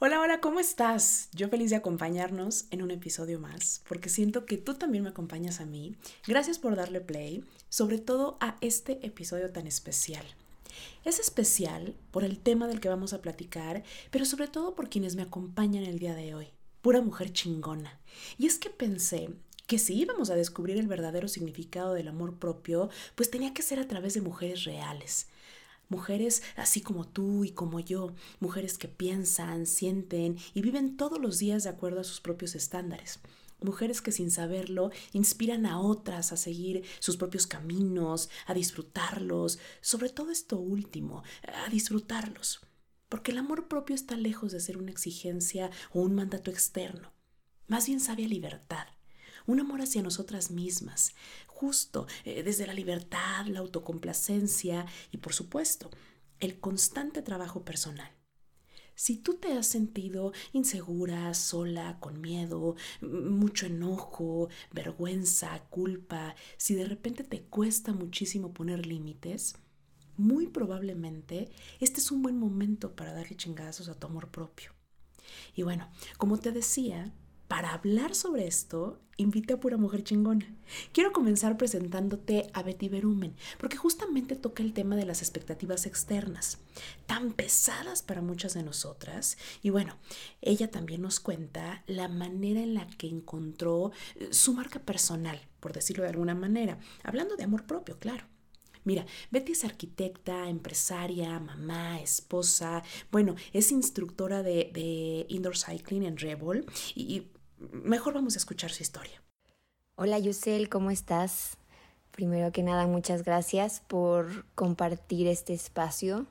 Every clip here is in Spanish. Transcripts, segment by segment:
Hola, hola, ¿cómo estás? Yo feliz de acompañarnos en un episodio más, porque siento que tú también me acompañas a mí. Gracias por darle play, sobre todo a este episodio tan especial. Es especial por el tema del que vamos a platicar, pero sobre todo por quienes me acompañan el día de hoy. Pura mujer chingona. Y es que pensé que si íbamos a descubrir el verdadero significado del amor propio, pues tenía que ser a través de mujeres reales Mujeres así como tú y como yo, mujeres que piensan, sienten y viven todos los días de acuerdo a sus propios estándares. Mujeres que sin saberlo inspiran a otras a seguir sus propios caminos, a disfrutarlos, sobre todo esto último, a disfrutarlos. Porque el amor propio está lejos de ser una exigencia o un mandato externo. Más bien sabe a libertad, un amor hacia nosotras mismas, justo eh, desde la libertad, la autocomplacencia y por supuesto el constante trabajo personal. Si tú te has sentido insegura, sola, con miedo, mucho enojo, vergüenza, culpa, si de repente te cuesta muchísimo poner límites, muy probablemente este es un buen momento para darle chingazos a tu amor propio. Y bueno, como te decía, para hablar sobre esto, invité a Pura Mujer Chingona. Quiero comenzar presentándote a Betty Berumen, porque justamente toca el tema de las expectativas externas, tan pesadas para muchas de nosotras. Y bueno, ella también nos cuenta la manera en la que encontró eh, su marca personal, por decirlo de alguna manera, hablando de amor propio, claro. Mira, Betty es arquitecta, empresaria, mamá, esposa, bueno, es instructora de, indoor cycling en Rebel y mejor vamos a escuchar su historia. Hola Yusel, ¿cómo estás? Primero que nada, muchas gracias por compartir este espacio.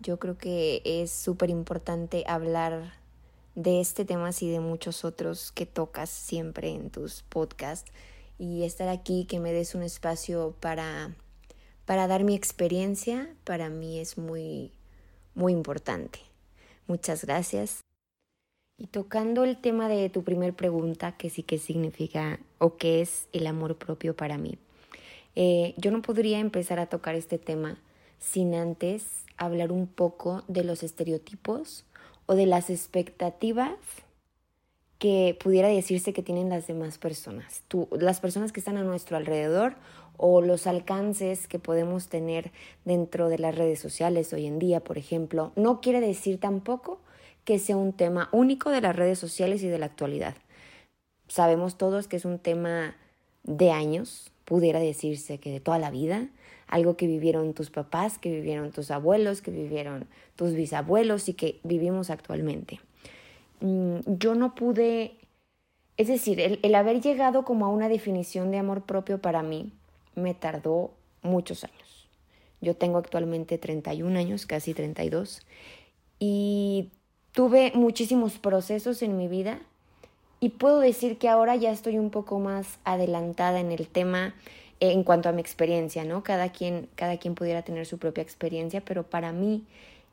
Yo creo que es súper importante hablar de este tema y de muchos otros que tocas siempre en tus podcasts y estar aquí, que me des un espacio para, para dar mi experiencia, para mí es muy, muy importante. Muchas gracias. Y tocando el tema de tu primer pregunta, que sí que significa o qué es el amor propio para mí, eh, yo no podría empezar a tocar este tema sin antes hablar un poco de los estereotipos o de las expectativas que pudiera decirse que tienen las demás personas, tú, las personas que están a nuestro alrededor o los alcances que podemos tener dentro de las redes sociales hoy en día, por ejemplo. No quiere decir tampoco que sea un tema único de las redes sociales y de la actualidad. Sabemos todos que es un tema de años, pudiera decirse que de toda la vida, algo que vivieron tus papás, que vivieron tus abuelos, que vivieron tus bisabuelos y que vivimos actualmente. Mm, yo no pude, es decir, el, el haber llegado como a una definición de amor propio para mí me tardó muchos años. Yo tengo actualmente 31 años, casi 32, y tuve muchísimos procesos en mi vida y puedo decir que ahora ya estoy un poco más adelantada en el tema en cuanto a mi experiencia, ¿no? Cada quien, cada quien pudiera tener su propia experiencia, pero para mí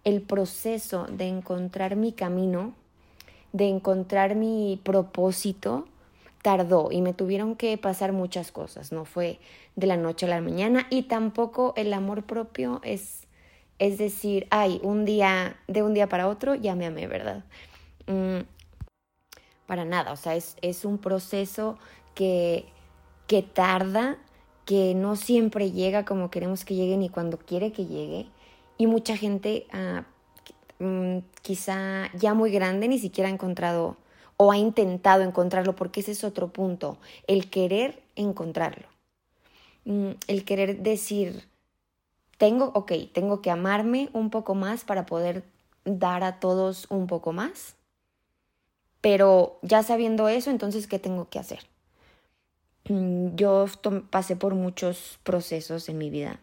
el proceso de encontrar mi camino, de encontrar mi propósito, tardó y me tuvieron que pasar muchas cosas, no fue de la noche a la mañana y tampoco el amor propio es es decir, ay, un día, de un día para otro ya me amé, ¿verdad? Mm, para nada, o sea, es, es un proceso que, que tarda, que no siempre llega como queremos que llegue ni cuando quiere que llegue. Y mucha gente, mm, quizá ya muy grande, ni siquiera ha encontrado o ha intentado encontrarlo, porque ese es otro punto, el querer encontrarlo. Mm, el querer decir, tengo, ok, tengo que amarme un poco más para poder dar a todos un poco más. Pero ya sabiendo eso, entonces, ¿qué tengo que hacer? Mm, yo pasé por muchos procesos en mi vida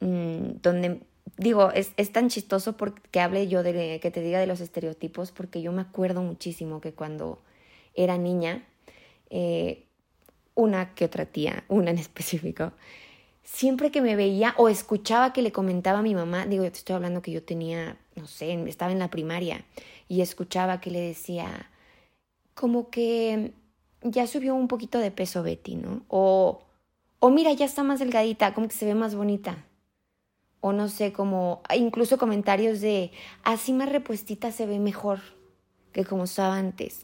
mm, donde digo, es, es, tan chistoso porque hable yo de que te diga de los estereotipos, porque yo me acuerdo muchísimo que cuando era niña, eh, una que otra tía, una en específico, siempre que me veía o escuchaba que le comentaba a mi mamá, digo, te estoy hablando que yo tenía, no sé, estaba en la primaria y escuchaba que le decía, como que ya subió un poquito de peso Betty, ¿no? O, o mira, ya está más delgadita, como que se ve más bonita. O no sé, como incluso comentarios de, así más repuestita se ve mejor. que como estaba antes.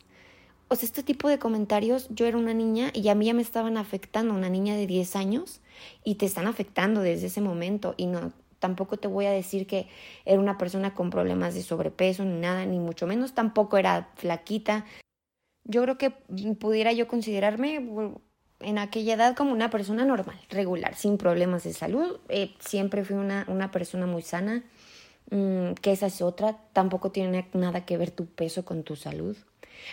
O sea, este tipo de comentarios, yo era una niña y a mí ya me estaban afectando, una niña de 10 años, y te están afectando desde ese momento. Y no, tampoco te voy a decir que era una persona con problemas de sobrepeso ni nada, ni mucho menos, tampoco era flaquita. Yo creo que pudiera yo considerarme en aquella edad como una persona normal, regular, sin problemas de salud. Eh, siempre fui una, una persona muy sana, mm, que esa es otra, tampoco tiene nada que ver tu peso con tu salud.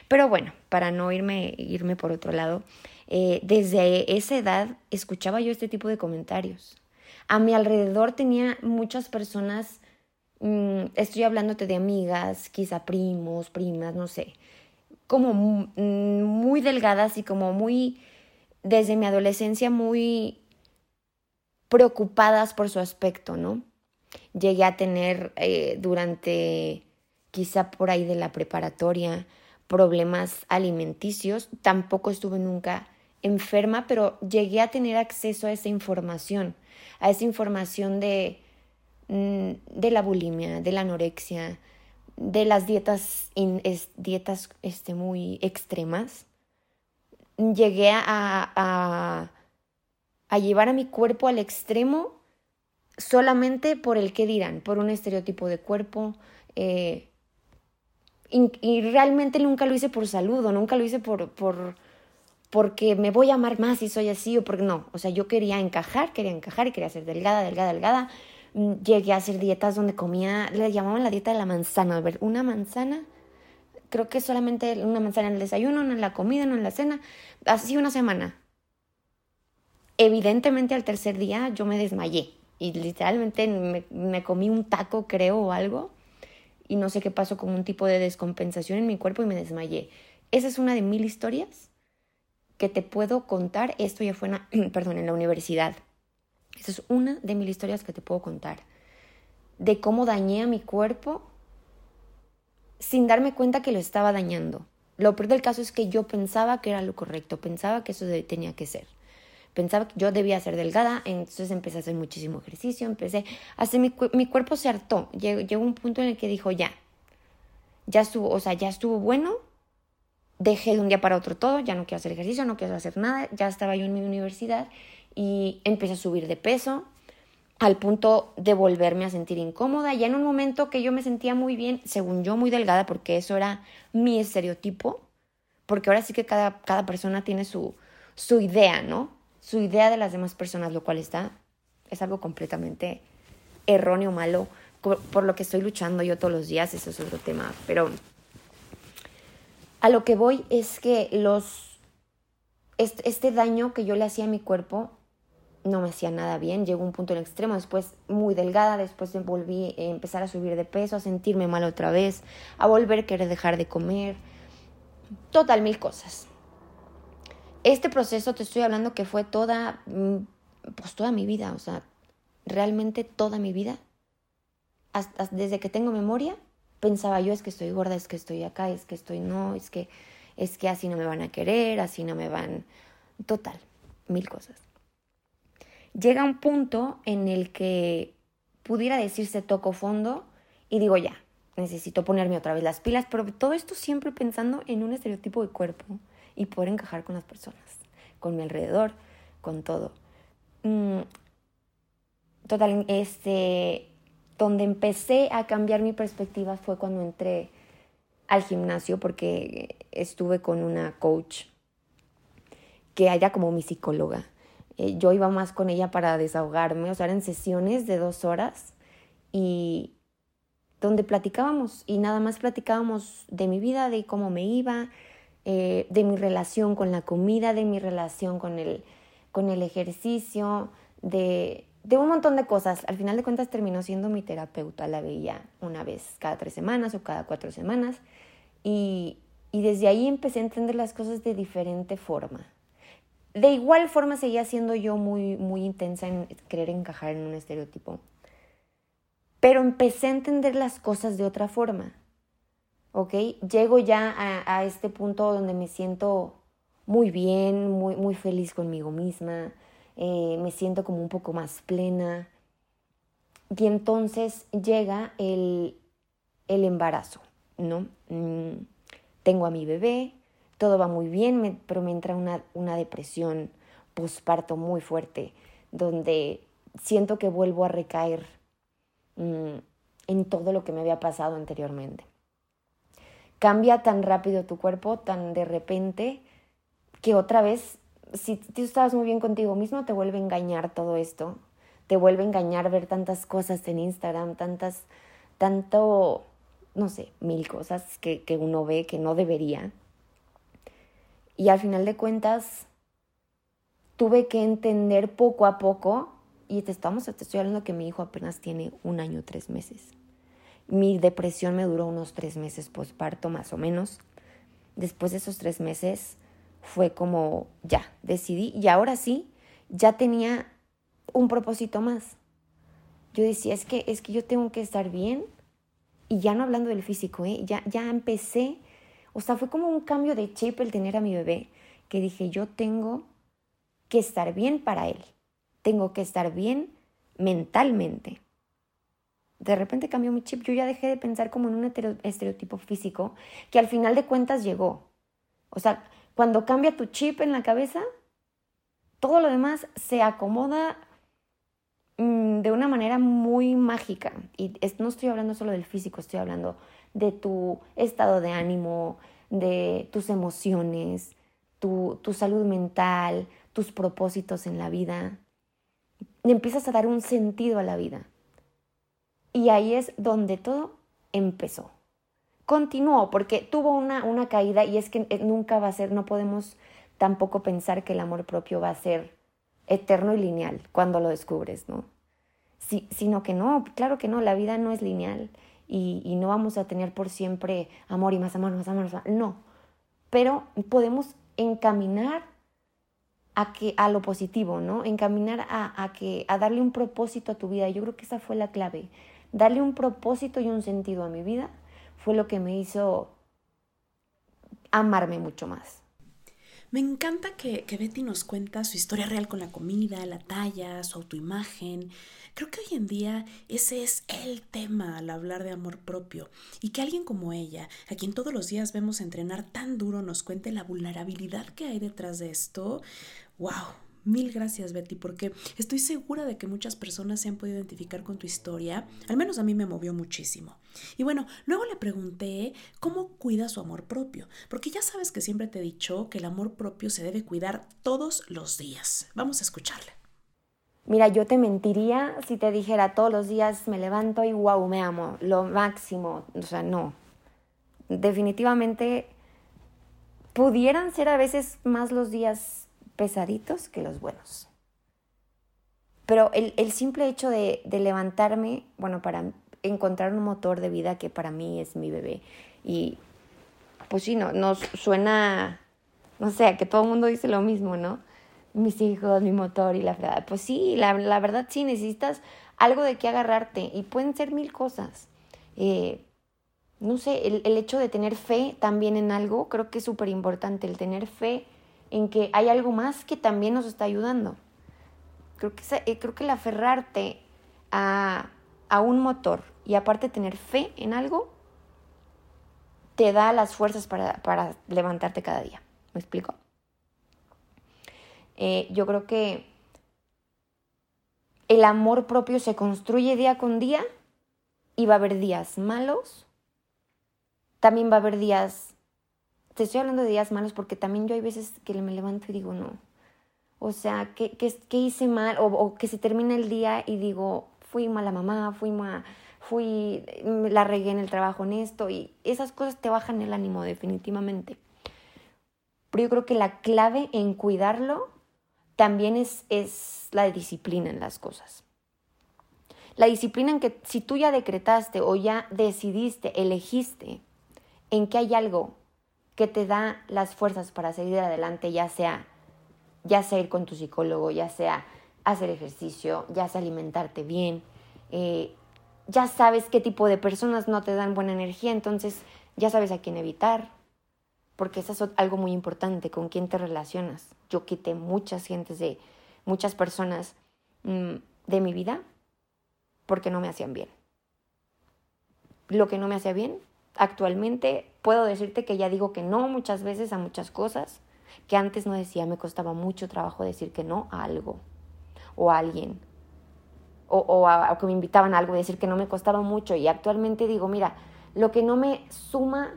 Pero bueno, para no irme, irme por otro lado, eh, desde esa edad escuchaba yo este tipo de comentarios. A mi alrededor tenía muchas personas, mm, estoy hablándote de amigas, quizá primos, primas, no sé, como mm, muy delgadas y como muy, desde mi adolescencia, muy preocupadas por su aspecto, ¿no? Llegué a tener eh, durante quizá por ahí de la preparatoria problemas alimenticios, tampoco estuve nunca enferma, pero llegué a tener acceso a esa información, a esa información de, mm, de la bulimia, de la anorexia, de las dietas, dietas este, muy extremas. Llegué a, a, a llevar a mi cuerpo al extremo solamente por el que dirán, por un estereotipo de cuerpo, eh, y, realmente nunca lo hice por salud nunca lo hice por, por, porque me voy a amar más si soy así o porque no. O sea, yo quería encajar, quería encajar y quería ser delgada, delgada, delgada. Mm, llegué a hacer dietas donde comía, le llamaban la dieta de la manzana. A ver, una manzana, creo que solamente una manzana en el desayuno, no en la comida, no en la cena. Así una semana. Evidentemente al tercer día yo me desmayé y literalmente me, me comí un taco, creo, o algo y no sé qué pasó con un tipo de descompensación en mi cuerpo y me desmayé. Esa es una de mil historias que te puedo contar. Esto ya fue en perdón, en la universidad. Esa es una de mil historias que te puedo contar. De cómo dañé a mi cuerpo sin darme cuenta que lo estaba dañando. Lo peor del caso es que yo pensaba que era lo correcto, pensaba que eso tenía que ser pensaba que yo debía ser delgada, entonces empecé a hacer muchísimo ejercicio, empecé a hacer, mi, mi cuerpo se hartó, llegó, un punto en el que dijo, ya, ya estuvo, o sea, ya estuvo bueno, dejé de un día para otro todo, ya no quiero hacer ejercicio, no quiero hacer nada, ya estaba yo en mi universidad y empecé a subir de peso al punto de volverme a sentir incómoda, ya en un momento que yo me sentía muy bien, según yo muy delgada, porque eso era mi estereotipo, porque ahora sí que cada, cada persona tiene su, su idea, ¿no? Su idea de las demás personas, lo cual está, es algo completamente erróneo, malo, por, lo que estoy luchando yo todos los días, eso es otro tema, pero a lo que voy es que los, este, daño que yo le hacía a mi cuerpo no me hacía nada bien, llegó un punto en extremo, después muy delgada, después volví a empezar a subir de peso, a sentirme mal otra vez, a volver a querer dejar de comer, total mil cosas este proceso te estoy hablando que fue toda, mm, pues toda mi vida, o sea, realmente toda mi vida, hasta desde que tengo memoria, pensaba yo es que estoy gorda, es que estoy acá, es que estoy no, es que es que así no me van a querer, así no me van, total, mil cosas. Llega un punto en el que pudiera decirse toco fondo y digo ya, necesito ponerme otra vez las pilas, pero todo esto siempre pensando en un estereotipo de cuerpo y poder encajar con las personas, con mi alrededor, con todo. Mm, total, este, donde empecé a cambiar mi perspectiva fue cuando entré al gimnasio porque estuve con una coach que era como mi psicóloga. Eh, yo iba más con ella para desahogarme, o sea, eran sesiones de dos horas y donde platicábamos y nada más platicábamos de mi vida, de cómo me iba, eh, de mi relación con la comida, de mi relación con el, con el ejercicio, de, de un montón de cosas. Al final de cuentas terminó siendo mi terapeuta, la veía una vez cada tres semanas o cada cuatro semanas y, y desde ahí empecé a entender las cosas de diferente forma. De igual forma seguía siendo yo muy, muy intensa en querer encajar en un estereotipo. Pero empecé a entender las cosas de otra forma. ¿Ok? Llego ya a, este punto donde me siento muy bien, muy, muy feliz conmigo misma, eh, me siento como un poco más plena. Y entonces llega el, el embarazo, ¿no? Mm, tengo a mi bebé, todo va muy bien, pero me entra una, una depresión posparto muy fuerte, donde siento que vuelvo a recaer mm, en todo lo que me había pasado anteriormente. Cambia tan rápido tu cuerpo, tan de repente, que otra vez, si tú estabas muy bien contigo mismo, te vuelve a engañar todo esto. Te vuelve a engañar ver tantas cosas en Instagram, tantas, tanto, no sé, mil cosas que, que uno ve que no debería. Y al final de cuentas, tuve que entender poco a poco, y te, estamos, te estoy hablando que mi hijo apenas tiene un año, tres meses. Mi depresión me duró unos tres meses posparto, más o menos. Después de esos tres meses fue como, ya, decidí, y ahora sí, ya tenía un propósito más. Yo decía, es que, es que yo tengo que estar bien, y ya no hablando del físico, ¿eh? ya, ya empecé, o sea, fue como un cambio de chip el tener a mi bebé, que dije, yo tengo que estar bien para él. Tengo que estar bien mentalmente. De repente cambió mi chip. Yo ya dejé de pensar como en un estereotipo físico que al final de cuentas llegó. O sea, cuando cambia tu chip en la cabeza, todo lo demás se acomoda mm, de una manera muy mágica. Y no estoy hablando solo del físico, estoy hablando de tu estado de ánimo, de tus emociones, tu, tu salud mental, tus propósitos en la vida, y empiezas a dar un sentido a la vida. Y ahí es donde todo empezó. Continuó porque tuvo una, una caída y es que eh, nunca va a ser, no podemos tampoco pensar que el amor propio va a ser eterno y lineal cuando lo descubres, ¿no? Sino que no, claro que no, la vida no es lineal y, y, no vamos a tener por siempre amor y más amor, más amor, más amor, no. Pero podemos encaminar a, que, a lo positivo, ¿no? Encaminar a, a, que, a darle un propósito a tu vida. Yo creo que esa fue la clave. Darle un propósito y un sentido a mi vida fue lo que me hizo amarme mucho más. Me encanta que, que, Betty nos cuenta su historia real con la comida, la talla, su autoimagen. Creo que hoy en día ese es el tema al hablar de amor propio y que alguien como ella, a quien todos los días vemos entrenar tan duro, nos cuente la vulnerabilidad que hay detrás de esto, wow, Mil gracias, Betty, porque estoy segura de que muchas personas se han podido identificar con tu historia. Al menos a mí me movió muchísimo. Y bueno, luego le pregunté cómo cuida su amor propio, porque ya sabes que siempre te he dicho que el amor propio se debe cuidar todos los días. Vamos a escucharle. Mira, yo te mentiría si te dijera todos los días me levanto y wow, me amo, lo máximo. O sea, no. Definitivamente pudieran ser a veces más los días pesaditos que los buenos. Pero el, el simple hecho de, de, levantarme, bueno, para encontrar un motor de vida que para mí es mi bebé. Y pues sí, no, nos suena, no sé, que todo el mundo dice lo mismo, ¿no? Mis hijos, mi motor y la verdad. Pues sí, la, la verdad sí, necesitas algo de qué agarrarte y pueden ser mil cosas. Eh, no sé, el, el, hecho de tener fe también en algo, creo que es súper importante, el tener fe en que hay algo más que también nos está ayudando. Creo que, eh, creo que el aferrarte a, a un motor y aparte tener fe en algo, te da las fuerzas para, para levantarte cada día. ¿Me explico? Eh, yo creo que el amor propio se construye día con día y va a haber días malos. También va a haber días te estoy hablando de días malos porque también yo hay veces que me levanto y digo, no. O sea, ¿qué, qué, qué hice mal? O, que se termina el día y digo, fui mala mamá, fui ma, fui, la regué en el trabajo en esto. Y esas cosas te bajan el ánimo definitivamente. Pero yo creo que la clave en cuidarlo también es, es la disciplina en las cosas. La disciplina en que si tú ya decretaste o ya decidiste, elegiste en que hay algo que te da las fuerzas para seguir adelante, ya sea, ya sea ir con tu psicólogo, ya sea hacer ejercicio, ya sea alimentarte bien, eh, ya sabes qué tipo de personas no te dan buena energía, entonces ya sabes a quién evitar, porque eso es algo muy importante, con quién te relacionas. Yo quité muchas gentes de, muchas personas mmm, de mi vida porque no me hacían bien. Lo que no me hacía bien, actualmente puedo decirte que ya digo que no muchas veces a muchas cosas, que antes no decía, me costaba mucho trabajo decir que no a algo o a alguien, o, o a, que me invitaban a algo y decir que no me costaba mucho. Y actualmente digo, mira, lo que no me suma,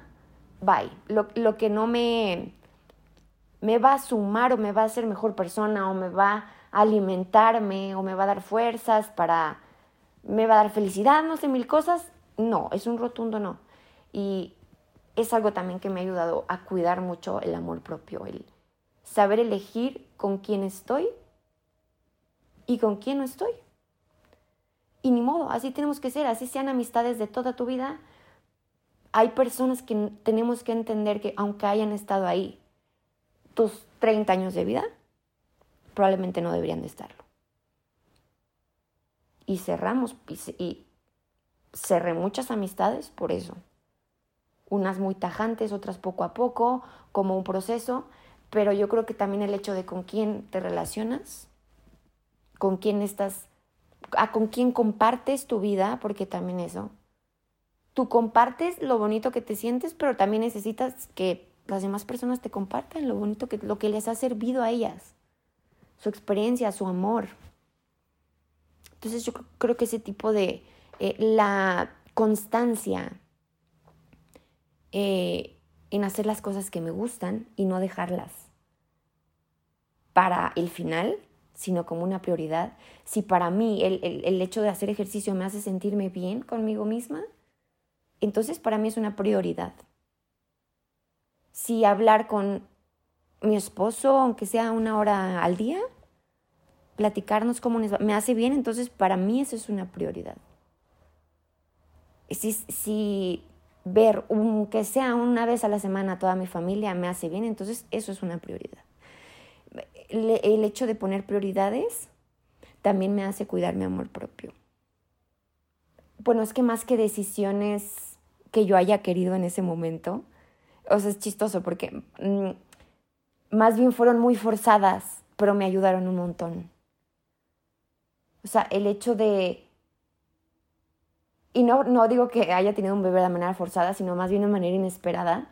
bye. Lo, lo que no me, me va a sumar o me va a hacer mejor persona o me va a alimentarme o me va a dar fuerzas para, me va a dar felicidad, no sé, mil cosas, no, es un rotundo no. Y es algo también que me ha ayudado a cuidar mucho el amor propio, el saber elegir con quién estoy y con quién no estoy. Y ni modo, así tenemos que ser, así sean amistades de toda tu vida. Hay personas que tenemos que entender que aunque hayan estado ahí tus 30 años de vida, probablemente no deberían de estarlo. Y cerramos y, cerré muchas amistades por eso. Unas muy tajantes, otras poco a poco, como un proceso, pero yo creo que también el hecho de con quién te relacionas, con quién estás, a con quién compartes tu vida, porque también eso. Tú compartes lo bonito que te sientes, pero también necesitas que las demás personas te compartan lo bonito que lo que les ha servido a ellas su experiencia, su amor. Entonces yo creo que ese tipo de, eh, la constancia eh, en hacer las cosas que me gustan y no dejarlas para el final, sino como una prioridad. Si para mí el, el hecho de hacer ejercicio me hace sentirme bien conmigo misma, entonces para mí es una prioridad. Si hablar con mi esposo, aunque sea una hora al día, platicarnos cómo me hace bien, entonces para mí eso es una prioridad. Si, si ver, aunque sea una vez a la semana toda mi familia me hace bien, entonces eso es una prioridad. el hecho de poner prioridades también me hace cuidar mi amor propio. Bueno, es que más que decisiones que yo haya querido en ese momento, o sea, es chistoso porque mm, más bien fueron muy forzadas, pero me ayudaron un montón. O sea, el hecho de... Y no, no digo que haya tenido un bebé de manera forzada, sino más bien de manera inesperada.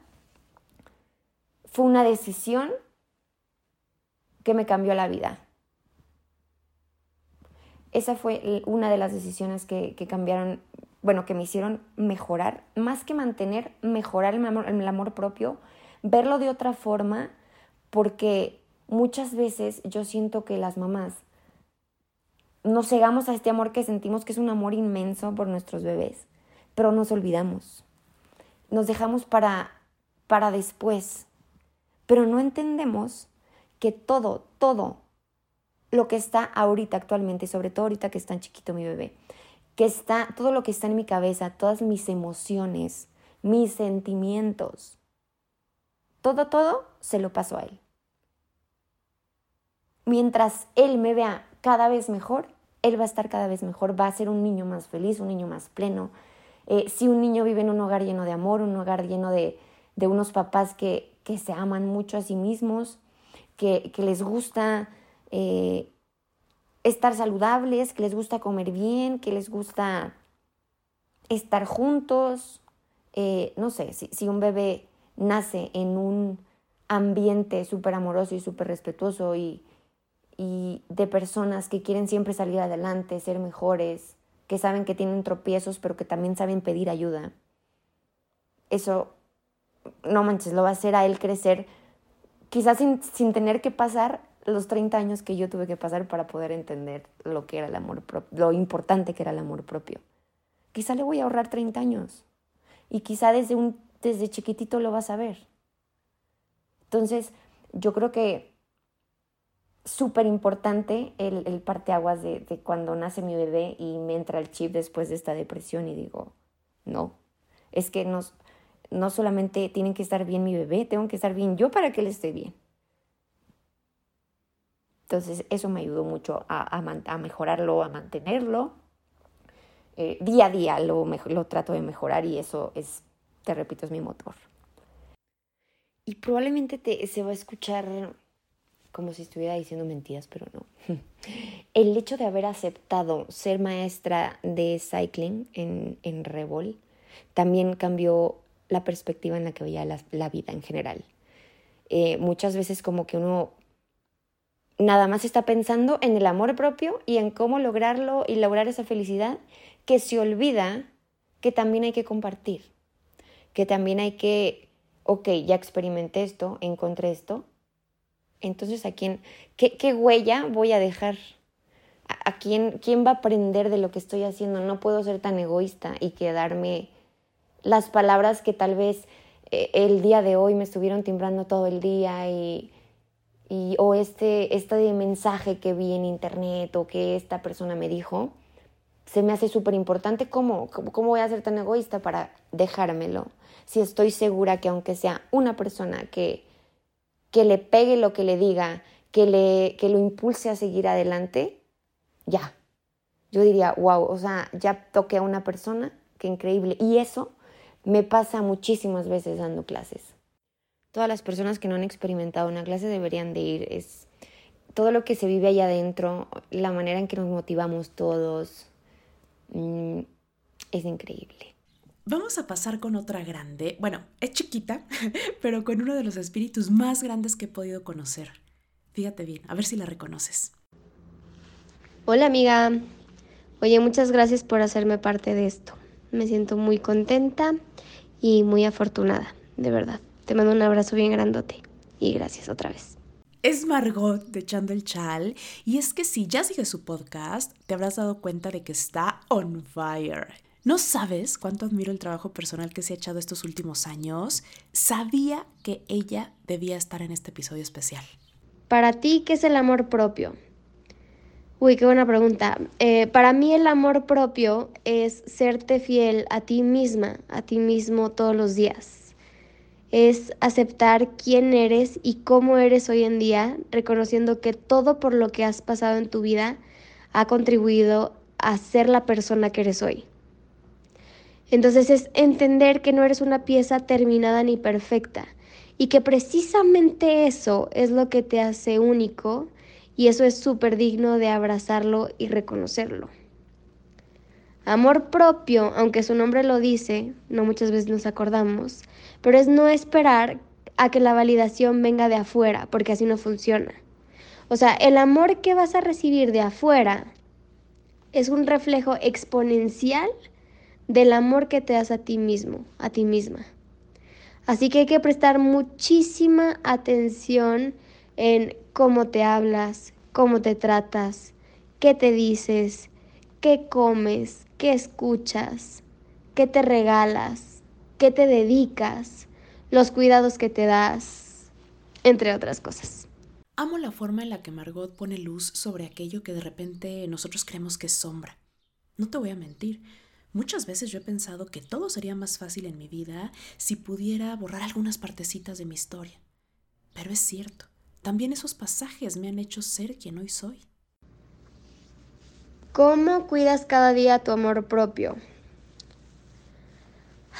Fue una decisión que me cambió la vida. Esa fue una de las decisiones que, que cambiaron, bueno, que me hicieron mejorar, más que mantener, mejorar el amor, el amor propio, verlo de otra forma porque muchas veces yo siento que las mamás nos cegamos a este amor que sentimos que es un amor inmenso por nuestros bebés, pero nos olvidamos. Nos dejamos para, para después, pero no entendemos que todo, todo lo que está ahorita actualmente, sobre todo ahorita que es tan chiquito mi bebé, que está todo lo que está en mi cabeza, todas mis emociones, mis sentimientos, todo, todo se lo paso a él mientras él me vea cada vez mejor, él va a estar cada vez mejor, va a ser un niño más feliz, un niño más pleno. Eh, si un niño vive en un hogar lleno de amor, un hogar lleno de, unos papás que, se aman mucho a sí mismos, que, les gusta eh, estar saludables, que les gusta comer bien, que les gusta estar juntos, eh, no sé, si, si un bebé nace en un ambiente súper amoroso y súper respetuoso y, y de personas que quieren siempre salir adelante, ser mejores, que saben que tienen tropiezos, pero que también saben pedir ayuda. Eso, no manches, lo va a hacer a él crecer, quizás sin, sin tener que pasar los 30 años que yo tuve que pasar para poder entender lo que era el amor propio, lo importante que era el amor propio. Quizá le voy a ahorrar 30 años y quizá desde, un, desde chiquitito lo vas a ver. Entonces, yo creo que súper importante el, el parteaguas de, de cuando nace mi bebé y me entra el chip después de esta depresión y digo, no, es que no, no solamente tienen que estar bien mi bebé, tengo que estar bien yo para que él esté bien. Entonces eso me ayudó mucho a, a, mejorarlo, a mantenerlo. Eh, día a día lo, lo trato de mejorar y eso es, te repito, es mi motor. Y probablemente te, se va a escuchar como si estuviera diciendo mentiras, pero no. El hecho de haber aceptado ser maestra de cycling en, en Revol también cambió la perspectiva en la que veía la, vida en general. Eh, muchas veces como que uno nada más está pensando en el amor propio y en cómo lograrlo y lograr esa felicidad, que se olvida que también hay que compartir, que también hay que, ok, ya experimenté esto, encontré esto, entonces a quién, qué, qué huella voy a dejar, a, quién, quién va a aprender de lo que estoy haciendo, no puedo ser tan egoísta y quedarme las palabras que tal vez eh, el día de hoy me estuvieron timbrando todo el día y y, o este, este mensaje que vi en internet o que esta persona me dijo, se me hace súper importante. ¿Cómo, ¿Cómo voy a ser tan egoísta para dejármelo? Si estoy segura que aunque sea una persona que, que le pegue lo que le diga, que, le, que lo impulse a seguir adelante, ya. Yo diría, wow, o sea, ya toqué a una persona, qué increíble. Y eso me pasa muchísimas veces dando clases todas las personas que no han experimentado una clase deberían de ir. Es todo lo que se vive allá adentro, la manera en que nos motivamos todos, mm, es increíble. Vamos a pasar con otra grande, bueno, es chiquita, pero con uno de los espíritus más grandes que he podido conocer. Fíjate bien, a ver si la reconoces. Hola amiga, oye, muchas gracias por hacerme parte de esto. Me siento muy contenta y muy afortunada, de verdad. Te mando un abrazo bien grandote y gracias otra vez. Es Margot de Echando el Chal y es que si ya sigues su podcast, te habrás dado cuenta de que está on fire. No sabes cuánto admiro el trabajo personal que se ha echado estos últimos años. Sabía que ella debía estar en este episodio especial. Para ti, ¿qué es el amor propio? Uy, qué buena pregunta. Eh, para mí el amor propio es serte fiel a ti misma, a ti mismo todos los días es aceptar quién eres y cómo eres hoy en día, reconociendo que todo por lo que has pasado en tu vida ha contribuido a ser la persona que eres hoy. Entonces es entender que no eres una pieza terminada ni perfecta y que precisamente eso es lo que te hace único y eso es súper digno de abrazarlo y reconocerlo. Amor propio, aunque su nombre lo dice, no muchas veces nos acordamos, pero es no esperar a que la validación venga de afuera, porque así no funciona. O sea, el amor que vas a recibir de afuera es un reflejo exponencial del amor que te das a ti mismo, a ti misma. Así que hay que prestar muchísima atención en cómo te hablas, cómo te tratas, qué te dices, qué comes, qué escuchas, qué te regalas, qué te dedicas, los cuidados que te das, entre otras cosas. Amo la forma en la que Margot pone luz sobre aquello que de repente nosotros creemos que es sombra. No te voy a mentir, muchas veces yo he pensado que todo sería más fácil en mi vida si pudiera borrar algunas partecitas de mi historia. Pero es cierto, también esos pasajes me han hecho ser quien hoy soy. ¿Cómo cuidas cada día tu amor propio?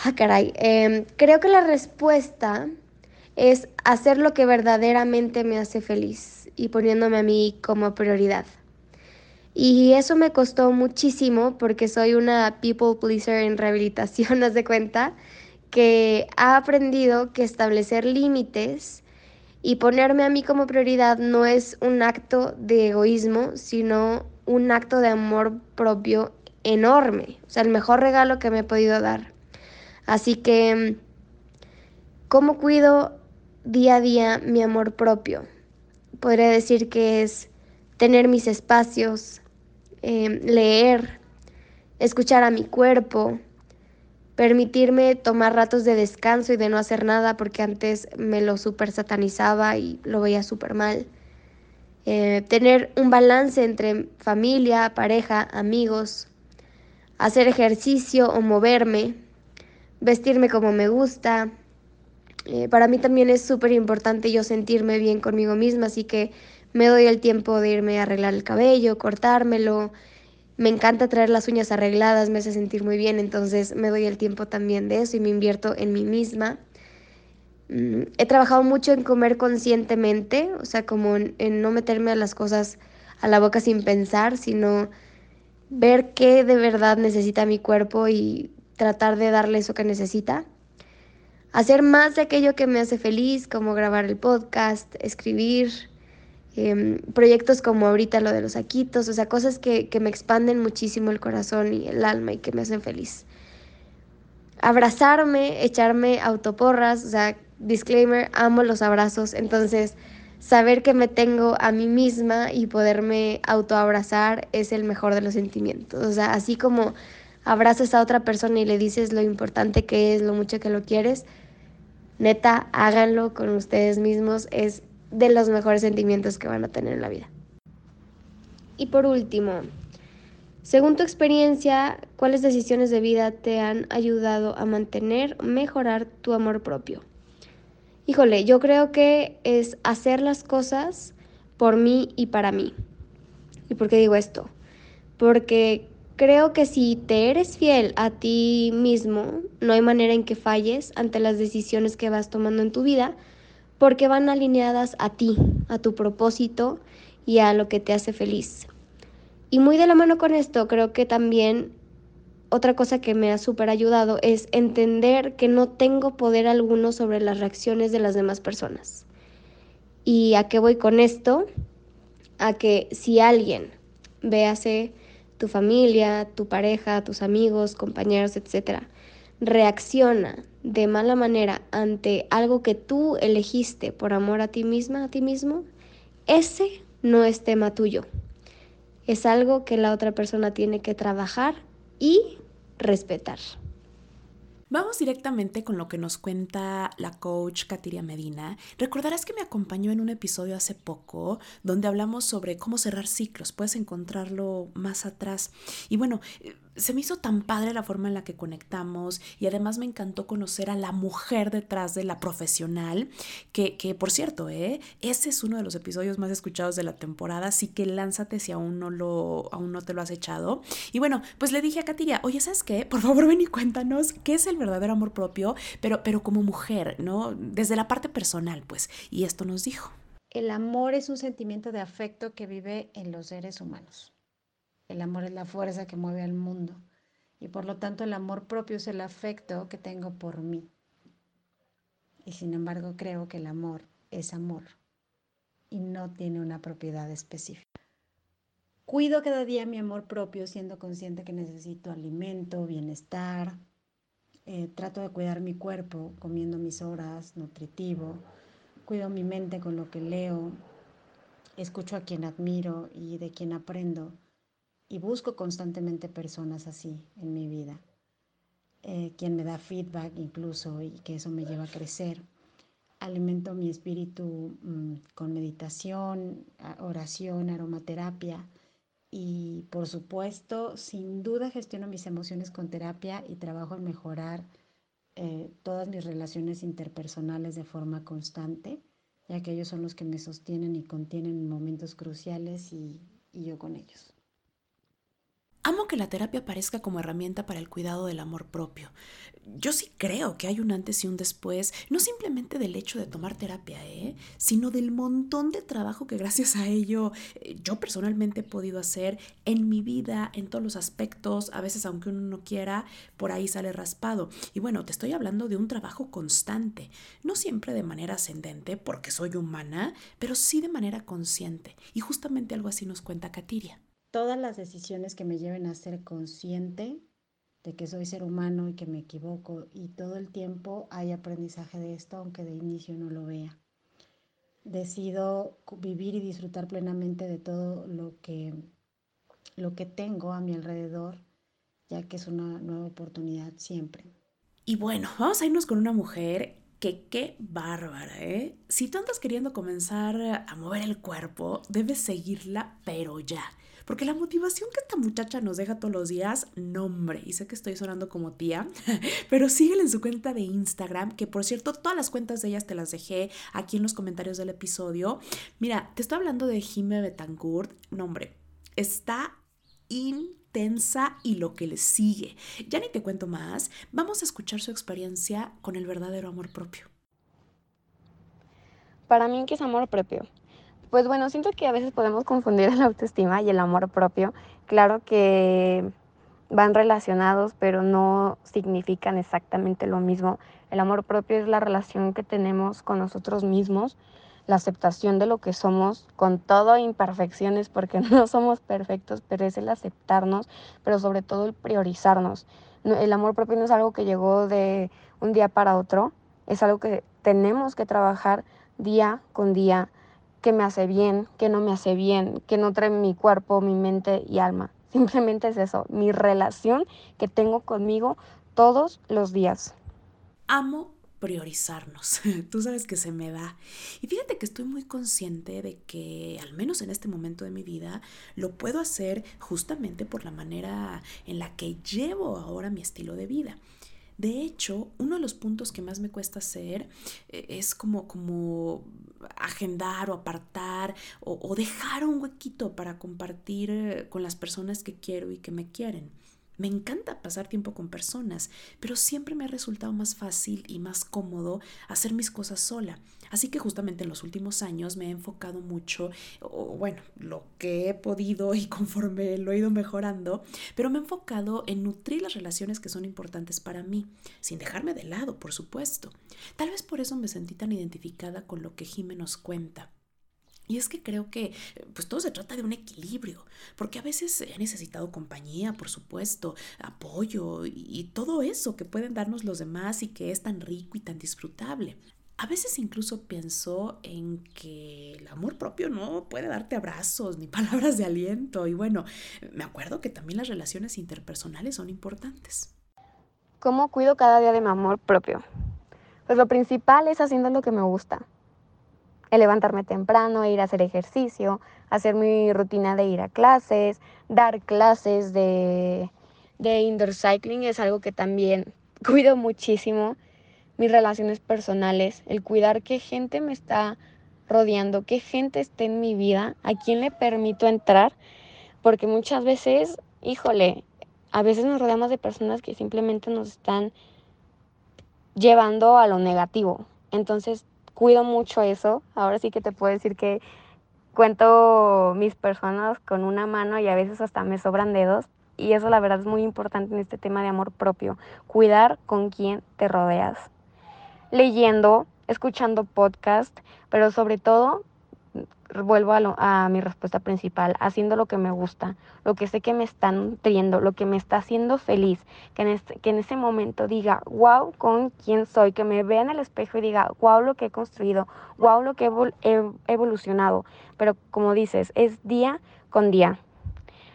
Ah, caray. Em, creo que la respuesta es hacer lo que verdaderamente me hace feliz y poniéndome a mí como prioridad. Y eso me costó muchísimo porque soy una people pleaser en rehabilitación, haz de cuenta, que ha aprendido que establecer límites y ponerme a mí como prioridad no es un acto de egoísmo, sino un acto de amor propio enorme, o sea, el mejor regalo que me he podido dar. Así que, ¿cómo cuido día a día mi amor propio? Podría decir que es tener mis espacios, em, leer, escuchar a mi cuerpo, permitirme tomar ratos de descanso y de no hacer nada porque antes me lo super satanizaba y lo veía súper mal. Eh, tener un balance entre familia, pareja, amigos, hacer ejercicio o moverme, vestirme como me gusta. Eh, para mí también es súper importante yo sentirme bien conmigo misma, así que me doy el tiempo de irme a arreglar el cabello, cortármelo. Me encanta traer las uñas arregladas, me hace sentir muy bien, entonces me doy el tiempo también de eso y me invierto en mí misma. Mm, he trabajado mucho en comer conscientemente, o sea, como en, no meterme a las cosas a la boca sin pensar, sino ver qué de verdad necesita mi cuerpo y tratar de darle eso que necesita. hacer más de aquello que me hace feliz, como grabar el podcast, escribir, em, proyectos como ahorita lo de los saquitos, o sea, cosas que, que me expanden muchísimo el corazón y el alma y que me hacen feliz. Abrazarme, echarme autoporras, o sea, disclaimer, amo los abrazos, entonces saber que me tengo a mí misma y poderme autoabrazar es el mejor de los sentimientos. O sea, así como abrazas a otra persona y le dices lo importante que es, lo mucho que lo quieres, neta, háganlo con ustedes mismos, es de los mejores sentimientos que van a tener en la vida. Y por último, según tu experiencia, ¿cuáles decisiones de vida te han ayudado a mantener, mejorar tu amor propio? Híjole, yo creo que es hacer las cosas por mí y para mí. ¿Y por qué digo esto? Porque creo que si te eres fiel a ti mismo, no hay manera en que falles ante las decisiones que vas tomando en tu vida, porque van alineadas a ti, a tu propósito y a lo que te hace feliz. Y muy de la mano con esto, creo que también otra cosa que me ha súper ayudado es entender que no tengo poder alguno sobre las reacciones de las demás personas. ¿Y a qué voy con esto? A que si alguien, véase tu familia, tu pareja, tus amigos, compañeros, etcétera, reacciona de mala manera ante algo que tú elegiste por amor a ti misma, a ti mismo, ese no es tema tuyo. Es algo que la otra persona tiene que trabajar y respetar. Vamos directamente con lo que nos cuenta la coach Katiria Medina. Recordarás que me acompañó en un episodio hace poco donde hablamos sobre cómo cerrar ciclos. Puedes encontrarlo más atrás. Y bueno, se me hizo tan padre la forma en la que conectamos y además me encantó conocer a la mujer detrás de la profesional, que, que por cierto, ¿eh? ese es uno de los episodios más escuchados de la temporada, así que lánzate si aún no, lo, aún no te lo has echado. Y bueno, pues le dije a Katiria, oye, ¿sabes qué? Por favor ven y cuéntanos qué es el verdadero amor propio, pero, pero como mujer, ¿no? Desde la parte personal, pues. Y esto nos dijo. El amor es un sentimiento de afecto que vive en los seres humanos. El amor es la fuerza que mueve al mundo y por lo tanto el amor propio es el afecto que tengo por mí. Y sin embargo creo que el amor es amor y no tiene una propiedad específica. Cuido cada día mi amor propio siendo consciente que necesito alimento, bienestar. Eh, trato de cuidar mi cuerpo comiendo mis horas, nutritivo. Cuido mi mente con lo que leo. Escucho a quien admiro y de quien aprendo y busco constantemente personas así en mi vida, eh, quien me da feedback incluso y que eso me lleva a crecer. Alimento mi espíritu mm, con meditación, oración, aromaterapia y por supuesto, sin duda gestiono mis emociones con terapia y trabajo en mejorar eh, todas mis relaciones interpersonales de forma constante, ya que ellos son los que me sostienen y contienen en momentos cruciales y yo con ellos. Amo que la terapia aparezca como herramienta para el cuidado del amor propio. Yo sí creo que hay un antes y un después, no simplemente del hecho de tomar terapia, ¿eh? sino del montón de trabajo que gracias a ello eh, yo personalmente he podido hacer en mi vida, en todos los aspectos, a veces aunque uno no quiera, por ahí sale raspado. Y bueno, te estoy hablando de un trabajo constante, no siempre de manera ascendente, porque soy humana, pero sí de manera consciente. Y justamente algo así nos cuenta Katiria todas las decisiones que me lleven a ser consciente de que soy ser humano y que me equivoco y todo el tiempo hay aprendizaje de esto aunque de inicio no lo vea. Decido vivir y disfrutar plenamente de todo lo que, lo que tengo a mi alrededor, ya que es una nueva oportunidad siempre. Y bueno, vamos a irnos con una mujer que qué bárbara, ¿eh? Si tú andas queriendo comenzar a mover el cuerpo, debes seguirla, pero ya. Porque la motivación que esta muchacha nos deja todos los días, nombre, y sé que estoy sonando como tía, pero síguele en su cuenta de Instagram, que por cierto, todas las cuentas de ellas te las dejé aquí en los comentarios del episodio. Mira, te estoy hablando de Jime Betancourt, nombre, está y lo que le sigue. Ya ni te cuento más, vamos a escuchar su experiencia con el verdadero amor propio. Para mí, ¿qué es amor propio? Pues bueno, siento que a veces podemos confundir la autoestima y el amor propio. Claro que van relacionados, pero no significan exactamente lo mismo. El amor propio es la relación que tenemos con nosotros mismos, la aceptación de lo que somos, con todo imperfecciones, porque no somos perfectos, pero es el aceptarnos, pero sobre todo el priorizarnos. El amor propio no es algo que llegó de un día para otro, es algo que tenemos que trabajar día con día, que me hace bien, que no me hace bien, que no trae mi cuerpo, mi mente y alma. Simplemente es eso, mi relación que tengo conmigo todos los días. Amo priorizarnos. Tú sabes que se me da. Y fíjate que estoy muy consciente de que, al menos en este momento de mi vida, lo puedo hacer justamente por la manera en la que llevo ahora mi estilo de vida. De hecho, uno de los puntos que más me cuesta hacer eh, es como, como agendar o apartar o, o dejar un huequito para compartir eh, con las personas que quiero y que me quieren. Me encanta pasar tiempo con personas, pero siempre me ha resultado más fácil y más cómodo hacer mis cosas sola. Así que justamente en los últimos años me he enfocado mucho, o bueno, lo que he podido y conforme lo he ido mejorando, pero me he enfocado en nutrir las relaciones que son importantes para mí, sin dejarme de lado, por supuesto. Tal vez por eso me sentí tan identificada con lo que Jimé nos cuenta. Y es que creo que pues todo se trata de un equilibrio, porque a veces he necesitado compañía, por supuesto, apoyo y, todo eso que pueden darnos los demás y que es tan rico y tan disfrutable. A veces incluso pienso en que el amor propio no puede darte abrazos ni palabras de aliento y bueno, me acuerdo que también las relaciones interpersonales son importantes. ¿Cómo cuido cada día de mi amor propio? Pues lo principal es haciendo lo que me gusta el levantarme temprano, ir a hacer ejercicio, hacer mi rutina de ir a clases, dar clases de, de indoor cycling es algo que también cuido muchísimo. Mis relaciones personales, el cuidar qué gente me está rodeando, qué gente está en mi vida, a quién le permito entrar, porque muchas veces, híjole, a veces nos rodeamos de personas que simplemente nos están llevando a lo negativo. Entonces, cuido mucho eso. Ahora sí que te puedo decir que cuento mis personas con una mano y a veces hasta me sobran dedos. Y eso la verdad es muy importante en este tema de amor propio. Cuidar con quién te rodeas. Leyendo, escuchando podcast, pero sobre todo vuelvo a, mi respuesta principal, haciendo lo que me gusta, lo que sé que me está nutriendo, lo que me está haciendo feliz, que en, que en ese momento diga, wow, con quién soy, que me vea en el espejo y diga, wow, lo que he construido, wow, lo que he evolucionado. Pero como dices, es día con día,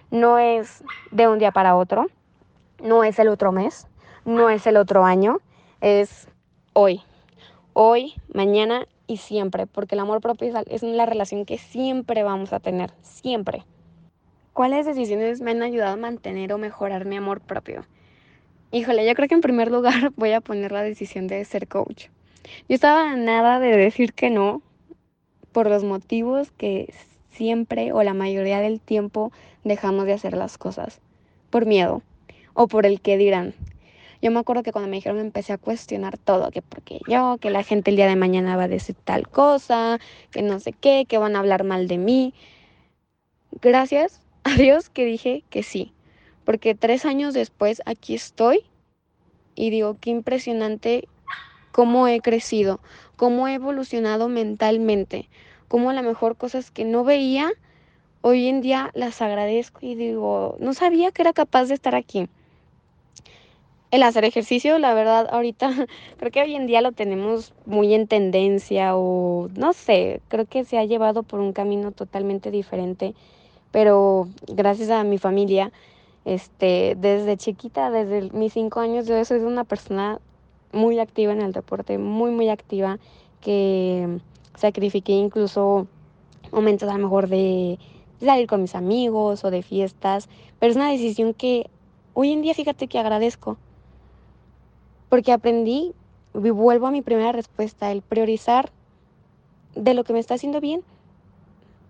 no es de un día para otro, no es el otro mes, no es el otro año, es hoy, hoy, mañana y siempre, porque el amor propio es la relación que siempre vamos a tener, siempre. ¿Cuáles decisiones me han ayudado a mantener o mejorar mi amor propio? Híjole, yo creo que en primer lugar voy a poner la decisión de ser coach. Yo estaba nada de decir que no por los motivos que siempre o la mayoría del tiempo dejamos de hacer las cosas. Por miedo o por el que dirán. Yo me acuerdo que cuando me dijeron empecé a cuestionar todo, que porque yo, que la gente el día de mañana va a decir tal cosa, que no sé qué, que van a hablar mal de mí. Gracias a Dios que dije que sí, porque tres años después aquí estoy y digo, qué impresionante cómo he crecido, cómo he evolucionado mentalmente, cómo a lo mejor cosas que no veía, hoy en día las agradezco y digo, no sabía que era capaz de estar aquí el hacer ejercicio, la verdad, ahorita creo que hoy en día lo tenemos muy en tendencia o no sé, creo que se ha llevado por un camino totalmente diferente, pero gracias a mi familia, este, desde chiquita, desde mis cinco años, yo soy una persona muy activa en el deporte, muy, muy activa, que sacrifiqué incluso momentos a lo mejor de salir con mis amigos o de fiestas, pero es una decisión que hoy en día fíjate que agradezco porque aprendí, y vuelvo a mi primera respuesta, el priorizar de lo que me está haciendo bien,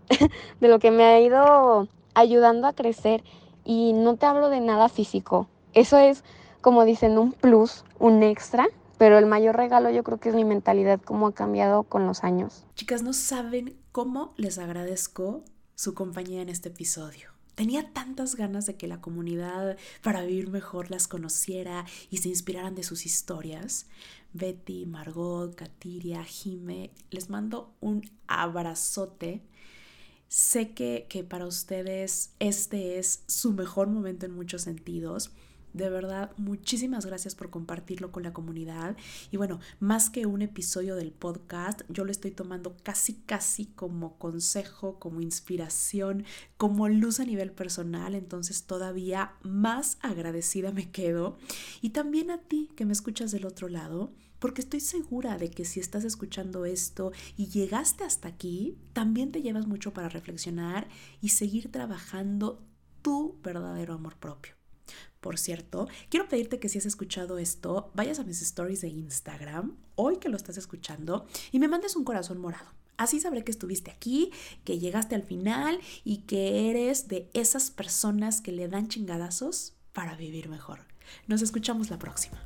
de lo que me ha ido ayudando a crecer. Y no te hablo de nada físico. Eso es, como dicen, un plus, un extra. Pero el mayor regalo yo creo que es mi mentalidad, cómo ha cambiado con los años. Chicas, no saben cómo les agradezco su compañía en este episodio. Tenía tantas ganas de que la comunidad para vivir mejor las conociera y se inspiraran de sus historias. Betty, Margot, Katiria, Jime, les mando un abrazote. Sé que, que para ustedes este es su mejor momento en muchos sentidos de verdad, muchísimas gracias por compartirlo con la comunidad. Y bueno, más que un episodio del podcast, yo lo estoy tomando casi, casi como consejo, como inspiración, como luz a nivel personal. Entonces todavía más agradecida me quedo. Y también a ti que me escuchas del otro lado, porque estoy segura de que si estás escuchando esto y llegaste hasta aquí, también te llevas mucho para reflexionar y seguir trabajando tu verdadero amor propio. Por cierto, quiero pedirte que si has escuchado esto, vayas a mis stories de Instagram, hoy que lo estás escuchando, y me mandes un corazón morado. Así sabré que estuviste aquí, que llegaste al final y que eres de esas personas que le dan chingadazos para vivir mejor. Nos escuchamos la próxima.